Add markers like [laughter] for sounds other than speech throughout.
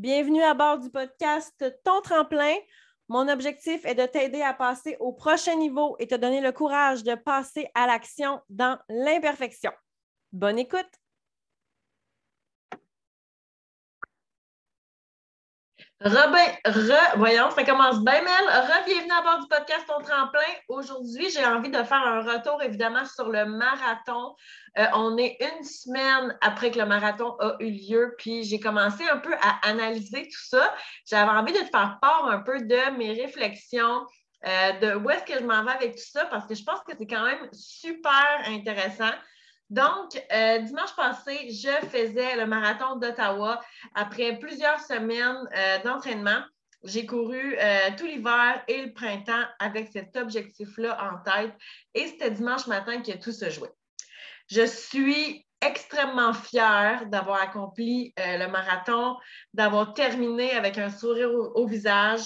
Bienvenue à bord du podcast Ton tremplin. Mon objectif est de t'aider à passer au prochain niveau et te donner le courage de passer à l'action dans l'imperfection. Bonne écoute! Robin, re, voyons, ça commence bien, Mel. Re-bienvenue à bord du podcast Ton Tremplin. Aujourd'hui, j'ai envie de faire un retour, évidemment, sur le marathon. Euh, on est une semaine après que le marathon a eu lieu, puis j'ai commencé un peu à analyser tout ça. J'avais envie de te faire part un peu de mes réflexions, euh, de où est-ce que je m'en vais avec tout ça, parce que je pense que c'est quand même super intéressant. Donc, euh, dimanche passé, je faisais le marathon d'Ottawa. Après plusieurs semaines euh, d'entraînement, j'ai couru euh, tout l'hiver et le printemps avec cet objectif-là en tête. Et c'était dimanche matin que tout se jouait. Je suis extrêmement fière d'avoir accompli le marathon, d'avoir terminé avec un sourire au visage,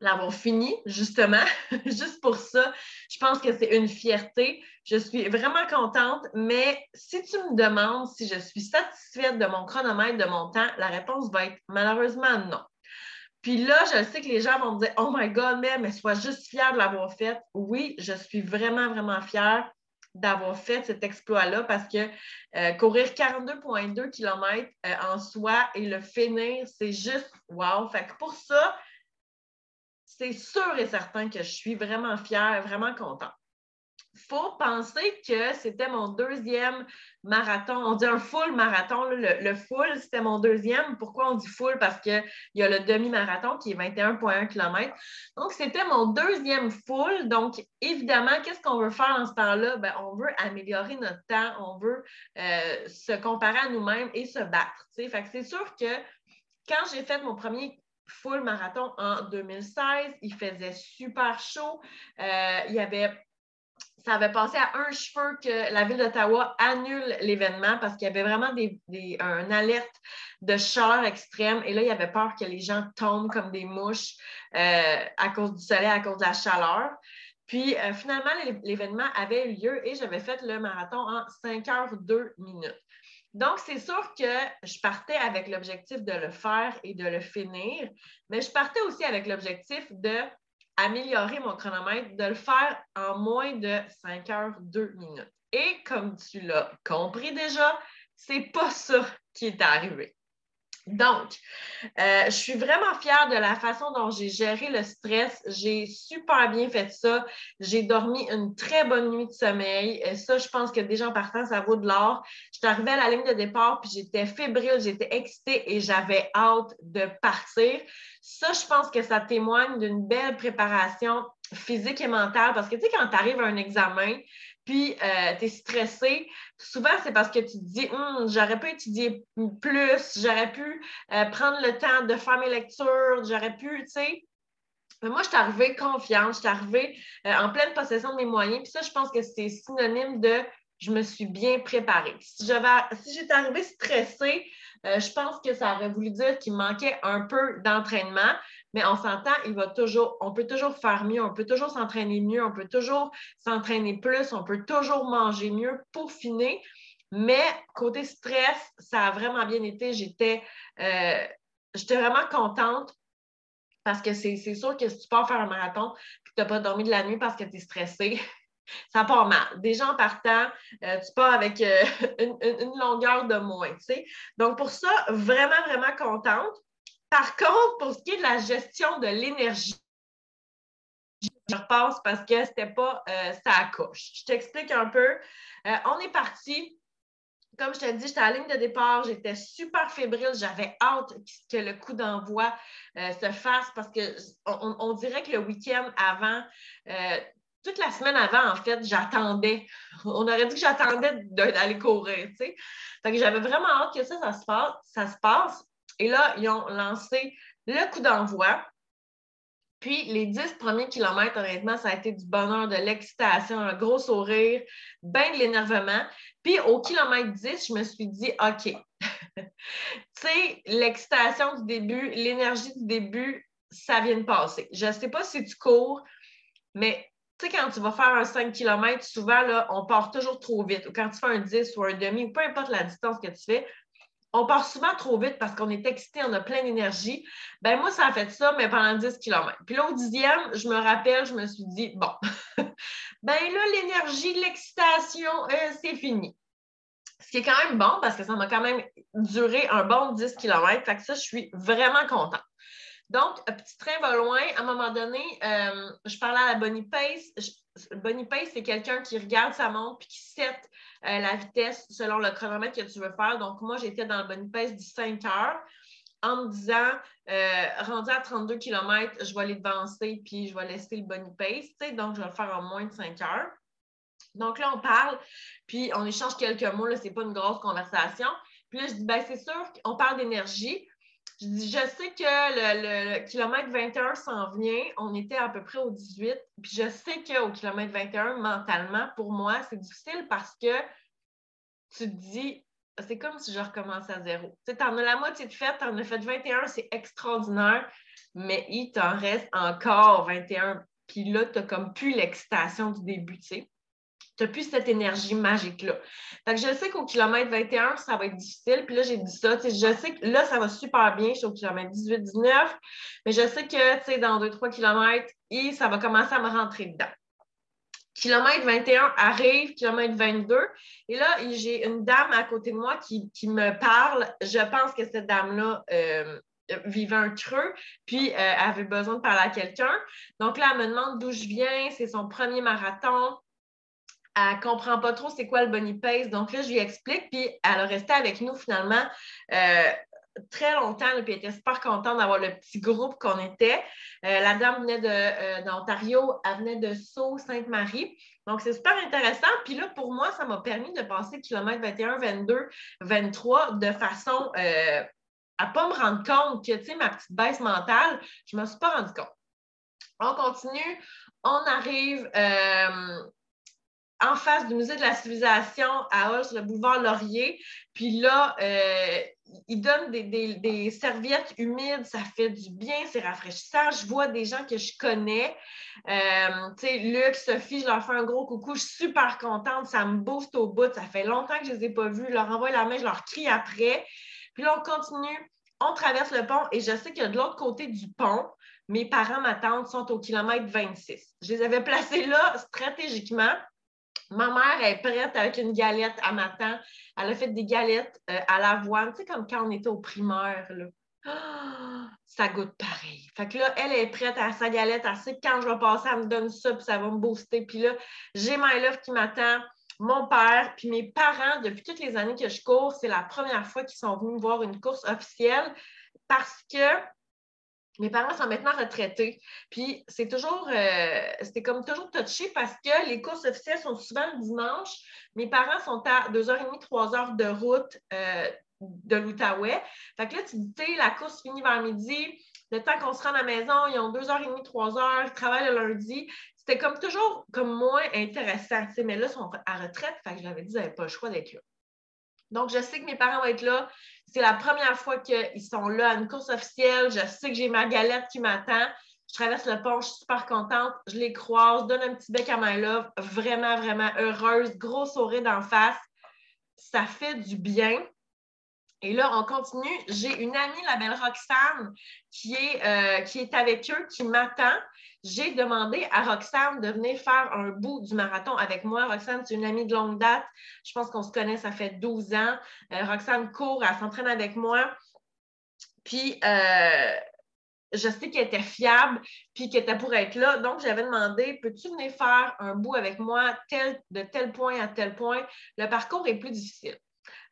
l'avoir fini, justement. [laughs] Juste pour ça, je pense que c'est une fierté. Je suis vraiment contente, mais si tu me demandes si je suis satisfaite de mon chronomètre, de mon temps, la réponse va être malheureusement non. Puis là, je sais que les gens vont me dire Oh my God, mais, mais sois juste fière de l'avoir fait. Oui, je suis vraiment, vraiment fière d'avoir fait cet exploit-là parce que euh, courir 42,2 km euh, en soi et le finir, c'est juste wow. Fait que pour ça, c'est sûr et certain que je suis vraiment fière, vraiment contente. Faut penser que c'était mon deuxième marathon. On dit un full marathon. Le, full, c'était mon deuxième. Pourquoi on dit full? Parce qu'il y a le demi-marathon qui est 21,1 km. Donc, c'était mon deuxième full. Donc, évidemment, qu'est-ce qu'on veut faire en ce temps-là? Ben, on veut améliorer notre temps. On veut euh, se comparer à nous-mêmes et se battre. C'est sûr que quand j'ai fait mon premier full marathon en 2016. Il faisait super chaud. Euh, il y avait ça avait passé à un cheveu que la ville d'Ottawa annule l'événement parce qu'il y avait vraiment des, une alerte de chaleur extrême. Et là, il y avait peur que les gens tombent comme des mouches euh, à cause du soleil, à cause de la chaleur. Puis euh, finalement, l'événement avait eu lieu et j'avais fait le marathon en 5 heures 2 minutes. Donc, c'est sûr que je partais avec l'objectif de le faire et de le finir, mais je partais aussi avec l'objectif d'améliorer mon chronomètre, de le faire en moins de 5 heures 2 minutes. Et comme tu l'as compris déjà, c'est pas ça qui est arrivé. Donc, euh, je suis vraiment fière de la façon dont j'ai géré le stress. J'ai super bien fait ça. J'ai dormi une très bonne nuit de sommeil. Ça, je pense que déjà en partant, ça vaut de l'or. J'étais arrivée à la ligne de départ, puis j'étais fébrile, j'étais excitée et j'avais hâte de partir. Ça, je pense que ça témoigne d'une belle préparation physique et mentale parce que, tu sais, quand tu arrives à un examen, puis euh, tu es stressé, souvent c'est parce que tu te dis hum, j'aurais pu étudier plus, j'aurais pu euh, prendre le temps de faire mes lectures, j'aurais pu, tu sais. Mais moi, je suis arrivée confiante, je suis arrivée euh, en pleine possession de mes moyens. Puis ça, je pense que c'est synonyme de je me suis bien préparée. Si j'étais arrivée stressée, je pense que ça aurait voulu dire qu'il manquait un peu d'entraînement, mais on s'entend, il va toujours, on peut toujours faire mieux, on peut toujours s'entraîner mieux, on peut toujours s'entraîner plus, on peut toujours manger mieux pour finir. Mais côté stress, ça a vraiment bien été. J'étais euh, vraiment contente parce que c'est sûr que si tu pars faire un marathon et que tu n'as pas dormi de la nuit parce que tu es stressé, [laughs] ça part mal. Déjà en partant, euh, tu pars avec euh, [laughs] une, longueur de moins. Donc, pour ça, vraiment, vraiment contente. Par contre, pour ce qui est de la gestion de l'énergie, je repasse parce que ce n'était pas euh, ça à coche. Je t'explique un peu. on est parti. Comme je t'ai dit, j'étais à la ligne de départ, j'étais super fébrile, j'avais hâte que le coup d'envoi se fasse parce qu'on on dirait que le week-end avant, toute la semaine avant, en fait, j'attendais. On aurait dit que j'attendais d'aller courir, tu sais. que j'avais vraiment hâte que ça, ça se passe. Ça se passe. Et là, ils ont lancé le coup d'envoi. Puis les dix premiers kilomètres, honnêtement, ça a été du bonheur, de l'excitation, un gros sourire, bien de l'énervement. Puis au kilomètre 10, je me suis dit, OK, [laughs] tu sais, l'excitation du début, l'énergie du début, ça vient de passer. Je ne sais pas si tu cours, mais tu sais, quand tu vas faire un 5 km, souvent, là, on part toujours trop vite. Ou quand tu fais un 10 ou un demi, ou peu importe la distance que tu fais, on part souvent trop vite parce qu'on est excité, on a plein d'énergie. Ben moi, ça a fait ça, mais pendant 10 km. Puis là, au dixième, je me rappelle, je me suis dit, bon, [laughs] ben là, l'énergie, l'excitation, euh, c'est fini. Ce qui est quand même bon parce que ça m'a quand même duré un bon 10 km. Fait que ça, je suis vraiment contente. Donc, un petit train va loin. À un moment donné, euh, je parlais à la Bonnie Pace. Bonnie Pace, c'est quelqu'un qui regarde sa montre puis qui set euh, la vitesse selon le chronomètre que tu veux faire. Donc, moi, j'étais dans le Bonnie Pace du 5 heures en me disant, euh, rendu à 32 km, je vais aller devancer puis je vais laisser le Bonnie Pace. Donc, je vais le faire en moins de 5 heures. Donc là, on parle, puis on échange quelques mots. Ce n'est pas une grosse conversation. Puis là, je dis, ben, c'est sûr qu'on parle d'énergie. Je dis, je sais que le, kilomètre 21 s'en vient. On était à peu près au 18. Puis je sais qu'au kilomètre 21, mentalement, pour moi, c'est difficile parce que tu te dis, c'est comme si je recommençais à zéro. Tu sais, en as la moitié de fait, tu en as fait 21, c'est extraordinaire, mais il t'en reste encore 21. Puis là, tu n'as comme plus l'excitation du début, tu sais n'as plus cette énergie magique-là. Fait je sais qu'au kilomètre 21, ça va être difficile. Puis là, j'ai dit ça. Je sais que là, ça va super bien. Je suis au kilomètre 18-19. Mais je sais que dans 2-3 kilomètres, ça va commencer à me rentrer dedans. Kilomètre 21 arrive, kilomètre 22. Et là, j'ai une dame à côté de moi qui, me parle. Je pense que cette dame-là euh, vivait un creux, puis euh, avait besoin de parler à quelqu'un. Donc là, elle me demande d'où je viens. C'est son premier marathon elle ne comprend pas trop c'est quoi le Bunny Pace. Donc là, je lui explique, puis elle a resté avec nous finalement euh, très longtemps, puis elle était super contente d'avoir le petit groupe qu'on était. Euh, la dame venait euh, d'Ontario, elle venait de Sceaux, Sainte-Marie. Donc, c'est super intéressant. Puis là, pour moi, ça m'a permis de passer kilomètre 21, 22, 23 de façon à ne pas me rendre compte que, tu sais, ma petite baisse mentale, je ne me suis pas rendu compte. On continue, on arrive en face du musée de la civilisation à Hall, le boulevard Laurier. Puis là, euh, ils donnent des, serviettes humides, ça fait du bien, c'est rafraîchissant. Je vois des gens que je connais. Euh, tu sais, Luc, Sophie, je leur fais un gros coucou. Je suis super contente, ça me booste au bout. Ça fait longtemps que je ne les ai pas vus. Je leur envoie la main, je leur crie après. Puis là, on continue, on traverse le pont et je sais que de l'autre côté du pont, mes parents, m'attendent, sont au kilomètre 26. Je les avais placés là stratégiquement Ma mère est prête avec une galette à matin. Elle a fait des galettes euh, à l'avoine, tu sais, comme quand on était au primaire. Là. [gasps] ça goûte pareil. Fait que là, elle est prête à sa galette. Elle sait que quand je vais passer, elle me donne ça, puis ça va me booster. Puis là, j'ai ma love qui m'attend, mon père, puis mes parents, depuis toutes les années que je cours, c'est la première fois qu'ils sont venus voir une course officielle parce que mes parents sont maintenant retraités. Puis c'est toujours, euh, c'était comme toujours touché parce que les courses officielles sont souvent le dimanche. Mes parents sont à 2h30, 3h de route euh, de l'Outaouais. Fait que là, tu dis, la course finit vers midi. Le temps qu'on se rend à la maison, ils ont 2h30, 3h, ils travaillent le lundi. C'était comme toujours comme moins intéressant. Mais là, ils sont à retraite. Fait que je l'avais dit, ils n'avaient pas le choix d'être là. Donc, je sais que mes parents vont être là. C'est la première fois qu'ils sont là à une course officielle. Je sais que j'ai ma galette qui m'attend. Je traverse le pont, je suis super contente. Je les croise, donne un petit bec à ma love. Vraiment, vraiment heureuse. Gros sourire d'en face. Ça fait du bien. Et là, on continue. J'ai une amie, la belle Roxane, qui est, euh, qui est avec eux, qui m'attend. J'ai demandé à Roxane de venir faire un bout du marathon avec moi. Roxane, c'est une amie de longue date. Je pense qu'on se connaît, ça fait 12 ans. Euh, Roxane court, elle s'entraîne avec moi. Puis, euh, je sais qu'elle était fiable, puis qu'elle était pour être là. Donc, j'avais demandé, peux-tu venir faire un bout avec moi de tel point à tel point? Le parcours est plus difficile.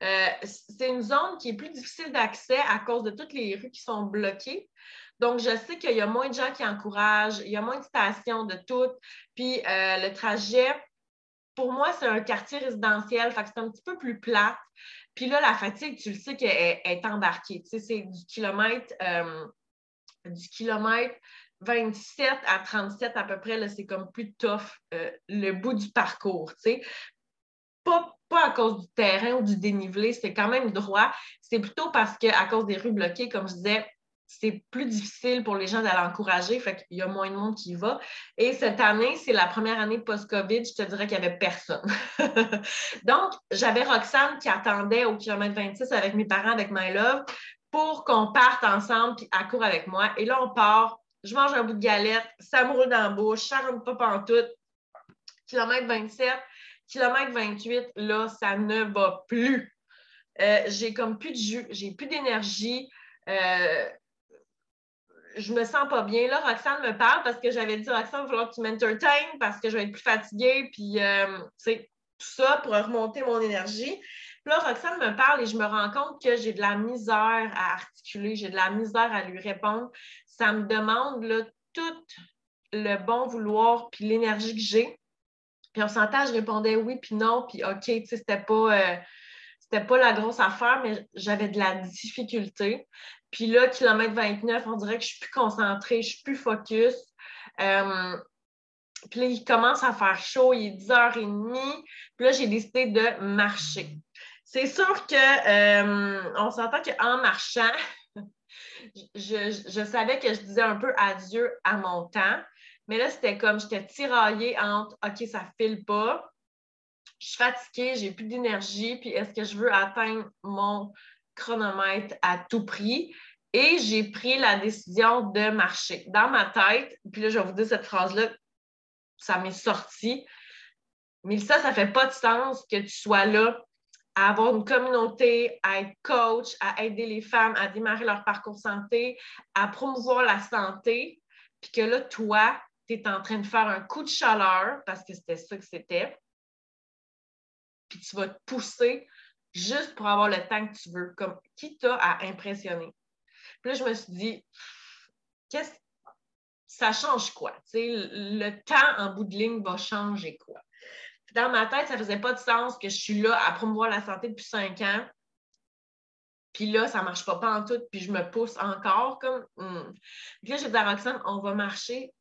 Euh, c'est une zone qui est plus difficile d'accès à cause de toutes les rues qui sont bloquées. Donc, je sais qu'il y a moins de gens qui encouragent, il y a moins de stations de toutes. Puis, euh, le trajet, pour moi, c'est un quartier résidentiel, fait que c'est un petit peu plus plat. Puis là, la fatigue, tu le sais qu'elle est, embarquée. Tu sais, c'est du kilomètre, euh, du kilomètre 27 à 37 à peu près, c'est comme plus tough le bout du parcours. Tu sais. Pas à cause du terrain ou du dénivelé, c'est quand même droit. C'est plutôt parce qu'à cause des rues bloquées, comme je disais, c'est plus difficile pour les gens d'aller encourager, fait qu'il y a moins de monde qui y va. Et cette année, c'est la première année post-COVID, je te dirais qu'il n'y avait personne. [laughs] Donc, j'avais Roxane qui attendait au kilomètre 26 avec mes parents, avec My Love, pour qu'on parte ensemble puis à court avec moi. Et là, on part, je mange un bout de galette, ça me roule dans la bouche, ça rentre pas pantoute. Kilomètre 27, kilomètre 28, là, ça ne va plus. Euh, j'ai comme plus de jus, j'ai plus d'énergie. Euh, je me sens pas bien. Là, Roxane me parle parce que j'avais dit, Roxane, il va que tu m'entertaines parce que je vais être plus fatiguée, puis, euh, tout ça pour remonter mon énergie. Puis là, Roxane me parle et je me rends compte que j'ai de la misère à articuler, j'ai de la misère à lui répondre. Ça me demande là, tout le bon vouloir puis l'énergie que j'ai. Puis on s'entend, je répondais oui, puis non, puis OK, tu sais, c'était pas, euh, pas la grosse affaire, mais j'avais de la difficulté. Puis là, kilomètre 29, on dirait que je suis plus concentrée, je suis plus focus. Euh, puis là, il commence à faire chaud, il est 10h30. Puis là, j'ai décidé de marcher. C'est sûr que euh, on s'entend qu'en marchant, [laughs] je, savais que je disais un peu adieu à mon temps. Mais là, c'était comme j'étais tiraillée entre OK, ça file pas. Je suis fatiguée, j'ai plus d'énergie, puis est-ce que je veux atteindre mon chronomètre à tout prix? Et j'ai pris la décision de marcher. Dans ma tête, puis là, je vais vous dire cette phrase-là, ça m'est sorti. Mais ça, ça ne fait pas de sens que tu sois là à avoir une communauté, à être coach, à aider les femmes à démarrer leur parcours santé, à promouvoir la santé, puis que là, toi, tu es en train de faire un coup de chaleur, parce que c'était ça que c'était, puis tu vas te pousser juste pour avoir le temps que tu veux, comme qui t'a à impressionner? Puis là, je me suis dit, qu'est-ce ça change quoi? le temps en bout de ligne va changer quoi? dans ma tête, ça faisait pas de sens que je suis là à promouvoir la santé depuis cinq ans. Puis là, ça marche pas, pas en tout, puis je me pousse encore comme. Hmm. Puis là, j'ai dit à Roxane, on va marcher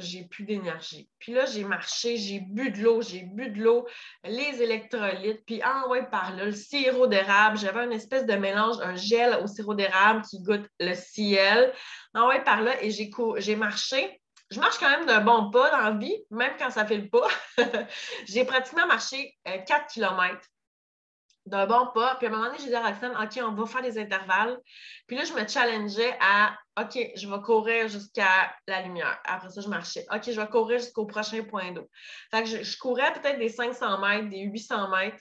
j'ai plus d'énergie. Puis là, j'ai marché, j'ai bu de l'eau, j'ai bu de l'eau, les électrolytes, puis ah ouais, par là, le sirop d'érable. J'avais une espèce de mélange, un gel au sirop d'érable qui goûte le ciel. Ah ouais, par là, et j'ai marché. Je marche quand même d'un bon pas dans la vie, même quand ça fait le pas. [laughs] j'ai pratiquement marché 4 euh, km d'un bon pas. Puis à un moment donné, j'ai dit à Roxane, OK, on va faire des intervalles. Puis là, je me challengeais à, OK, je vais courir jusqu'à la lumière. Après ça, je marchais. OK, je vais courir jusqu'au prochain point d'eau. Fait que je, courais peut-être des 500 mètres, des 800 mètres.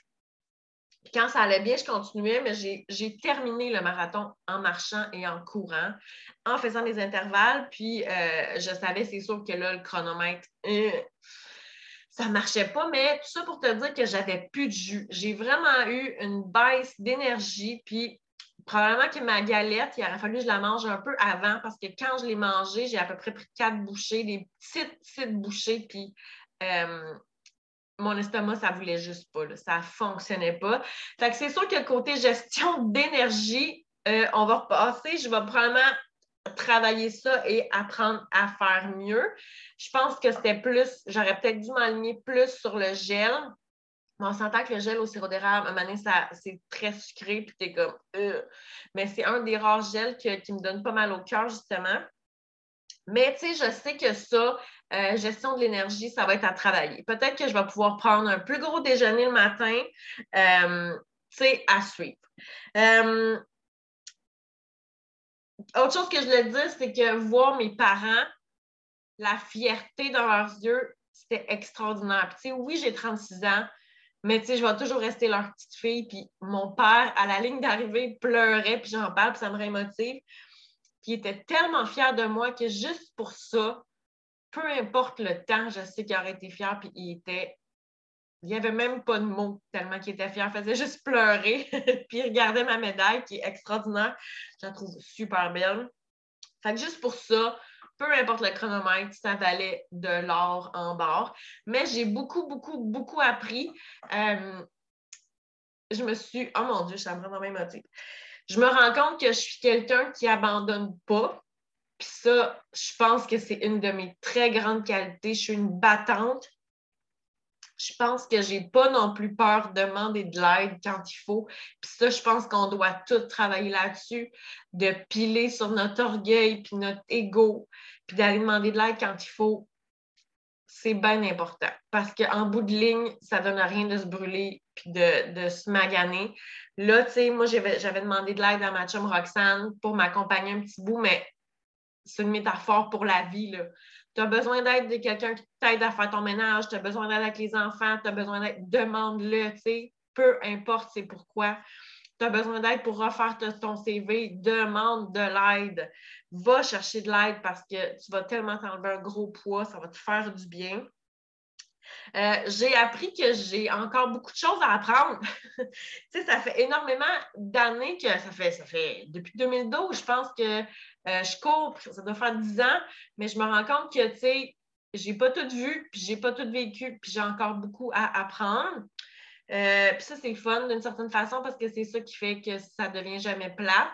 Puis quand ça allait bien, je continuais, mais j'ai terminé le marathon en marchant et en courant, en faisant des intervalles. Puis euh, je savais, c'est sûr que là, le chronomètre, euh, ça marchait pas, mais tout ça pour te dire que j'avais plus de jus. J'ai vraiment eu une baisse d'énergie, puis probablement que ma galette, il aurait fallu que je la mange un peu avant parce que quand je l'ai mangée, j'ai à peu près pris quatre bouchées, des petites, petites bouchées, puis euh, mon estomac, ça voulait juste pas, ça ne fonctionnait pas. C'est sûr que le côté gestion [laughs] d'énergie, euh, on va repasser. Je vais probablement travailler ça et apprendre à faire mieux. Je pense que c'était plus, j'aurais peut-être dû m'aligner plus sur le gel. On s'entend que le gel au sirop d'érable, à un moment c'est très sucré, puis t'es comme, euh. mais c'est un des rares gels qui me donne pas mal au cœur, justement. Mais tu sais, je sais que ça, euh, gestion de l'énergie, ça va être à travailler. Peut-être que je vais pouvoir prendre un plus gros déjeuner le matin, euh, tu sais, à suivre autre chose que je voulais dire, c'est que voir mes parents, la fierté dans leurs yeux, c'était extraordinaire. oui, j'ai 36 ans, mais je vais toujours rester leur petite fille. Puis mon père, à la ligne d'arrivée, pleurait, puis j'en parle, puis ça me rémotive. Puis il était tellement fier de moi que juste pour ça, peu importe le temps, je sais qu'il aurait été fier, puis il était il n'y avait même pas de mots tellement qu'il était fier. Il faisait juste pleurer. [laughs] puis il regardait ma médaille qui est extraordinaire. Je la trouve super belle. Fait que juste pour ça, peu importe le chronomètre, ça valait de l'or en barre. Mais j'ai beaucoup, beaucoup, beaucoup appris. Euh, je me suis. Oh mon Dieu, ça me rend vraiment émotive. Je me rends compte que je suis quelqu'un qui abandonne pas. Puis ça, je pense que c'est une de mes très grandes qualités. Je suis une battante je pense que j'ai pas non plus peur de demander de l'aide quand il faut. Puis ça, je pense qu'on doit tout travailler là-dessus, de piler sur notre orgueil puis notre ego, puis d'aller demander de l'aide quand il faut. C'est bien important parce qu'en bout de ligne, ça donne rien de se brûler puis de, se maganer. Là, tu sais, moi, j'avais demandé de l'aide à ma chum Roxane pour m'accompagner un petit bout, mais c'est une métaphore pour la vie. Là tu as besoin d'aide de quelqu'un qui t'aide à faire ton ménage, tu as besoin d'aide avec les enfants, tu as besoin d'aide, demande-le, tu sais, peu importe c'est pourquoi. Tu as besoin d'aide pour refaire ton CV, demande de l'aide. Va chercher de l'aide parce que tu vas tellement t'enlever un gros poids, ça va te faire du bien. Euh, j'ai appris que j'ai encore beaucoup de choses à apprendre. [laughs] tu sais, ça fait énormément d'années que ça fait, ça fait depuis 2012, je pense que euh, je cours, ça doit faire 10 ans, mais je me rends compte que, tu sais, j'ai pas tout vu, puis j'ai pas tout vécu, puis j'ai encore beaucoup à apprendre. Euh, puis ça, c'est fun d'une certaine façon parce que c'est ça qui fait que ça devient jamais plate.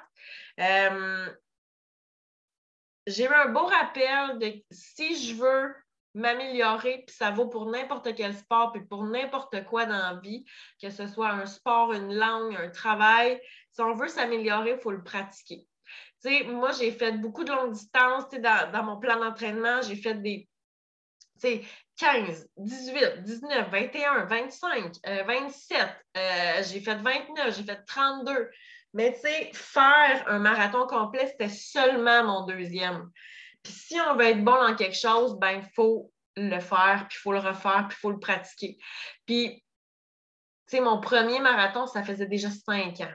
j'ai eu un beau rappel de si je veux m'améliorer, puis ça vaut pour n'importe quel sport, puis pour n'importe quoi dans la vie, que ce soit un sport, une langue, un travail. Si on veut s'améliorer, il faut le pratiquer. moi, j'ai fait beaucoup de longues distances. Dans, dans mon plan d'entraînement, j'ai fait des 15, 18, 19, 21, 25, 27, j'ai fait 29, j'ai fait 32. Mais faire un marathon complet, c'était seulement mon deuxième. Puis si on veut être bon dans quelque chose, ben il faut le faire, puis il faut le refaire, puis il faut le pratiquer. Puis, tu sais, mon premier marathon, ça faisait déjà cinq ans.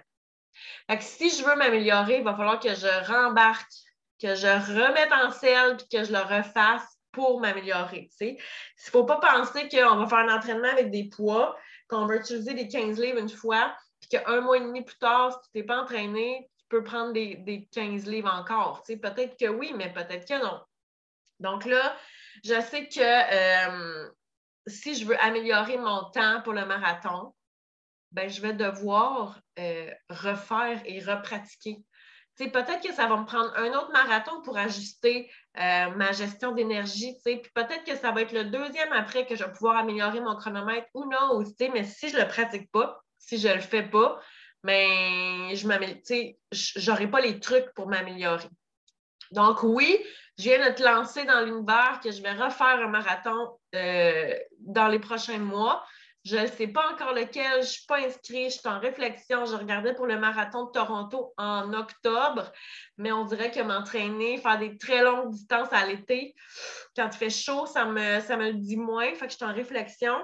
Fait que si je veux m'améliorer, il va falloir que je rembarque, que je remette en selle, puis que je le refasse pour m'améliorer. Il ne faut pas penser qu'on va faire un entraînement avec des poids, qu'on va utiliser des 15 livres une fois, puis qu'un mois et demi plus tard, si tu n'es pas entraîné, peux prendre des, 15 livres encore. Peut-être que oui, mais peut-être que non. Donc là, je sais que euh, si je veux améliorer mon temps pour le marathon, ben, je vais devoir euh, refaire et repratiquer. Peut-être que ça va me prendre un autre marathon pour ajuster euh, ma gestion d'énergie. Puis peut-être que ça va être le deuxième après que je vais pouvoir améliorer mon chronomètre ou non. Mais si je ne le pratique pas, si je ne le fais pas, mais je n'aurai pas les trucs pour m'améliorer. Donc, oui, je viens de te lancer dans l'univers que je vais refaire un marathon euh, dans les prochains mois. Je ne sais pas encore lequel, je ne suis pas inscrite, je suis en réflexion. Je regardais pour le marathon de Toronto en octobre, mais on dirait que m'entraîner, faire des très longues distances à l'été, quand il fait chaud, ça me, ça me le dit moins. Fait que je suis en réflexion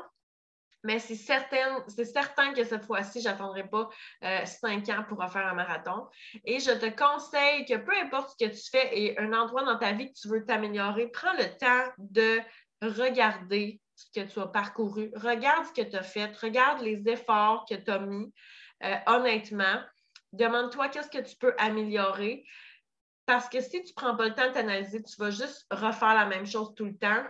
mais c'est certain que cette fois-ci, je n'attendrai pas euh, cinq ans pour refaire un marathon. Et je te conseille que peu importe ce que tu fais et un endroit dans ta vie que tu veux t'améliorer, prends le temps de regarder ce que tu as parcouru, regarde ce que tu as fait, regarde les efforts que tu as mis, euh, honnêtement. Demande-toi qu'est-ce que tu peux améliorer. Parce que si tu ne prends pas le temps de t'analyser, tu vas juste refaire la même chose tout le temps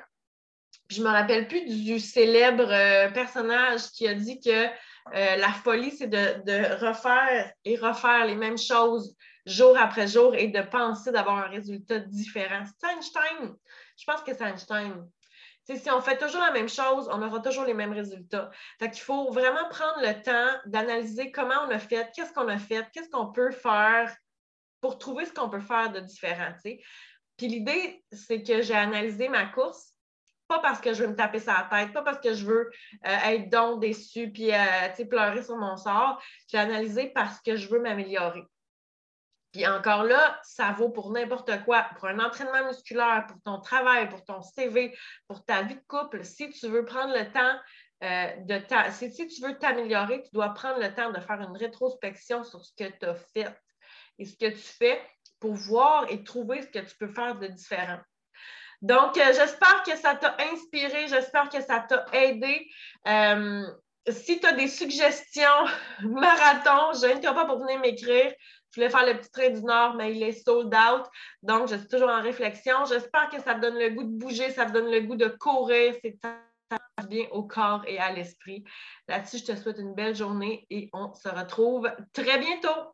je me rappelle plus du célèbre euh, personnage qui a dit que euh, la folie, c'est de, refaire et refaire les mêmes choses jour après jour et de penser d'avoir un résultat différent. C'est Einstein. Je pense que c'est Einstein. si on fait toujours la même chose, on aura toujours les mêmes résultats. Fait qu'il faut vraiment prendre le temps d'analyser comment on a fait, qu'est-ce qu'on a fait, qu'est-ce qu'on peut faire pour trouver ce qu'on peut faire de différent. Puis l'idée, c'est que j'ai analysé ma course pas parce que je veux me taper sa tête, pas parce que je veux euh, être donc déçu puis euh, pleurer sur mon sort. J'ai analysé parce que je veux m'améliorer. Puis encore là, ça vaut pour n'importe quoi, pour un entraînement musculaire, pour ton travail, pour ton CV, pour ta vie de couple. Si tu veux prendre le temps euh, de si, si tu veux t'améliorer, tu dois prendre le temps de faire une rétrospection sur ce que tu as fait et ce que tu fais pour voir et trouver ce que tu peux faire de différent. Donc, euh, j'espère que ça t'a inspiré, j'espère que ça t'a aidé. Euh, si tu as des suggestions [laughs] marathon, je ne pas pour venir m'écrire. Je voulais faire le petit train du Nord, mais il est sold out. Donc, je suis toujours en réflexion. J'espère que ça te donne le goût de bouger, ça te donne le goût de courir. C'est bien au corps et à l'esprit. Là-dessus, je te souhaite une belle journée et on se retrouve très bientôt.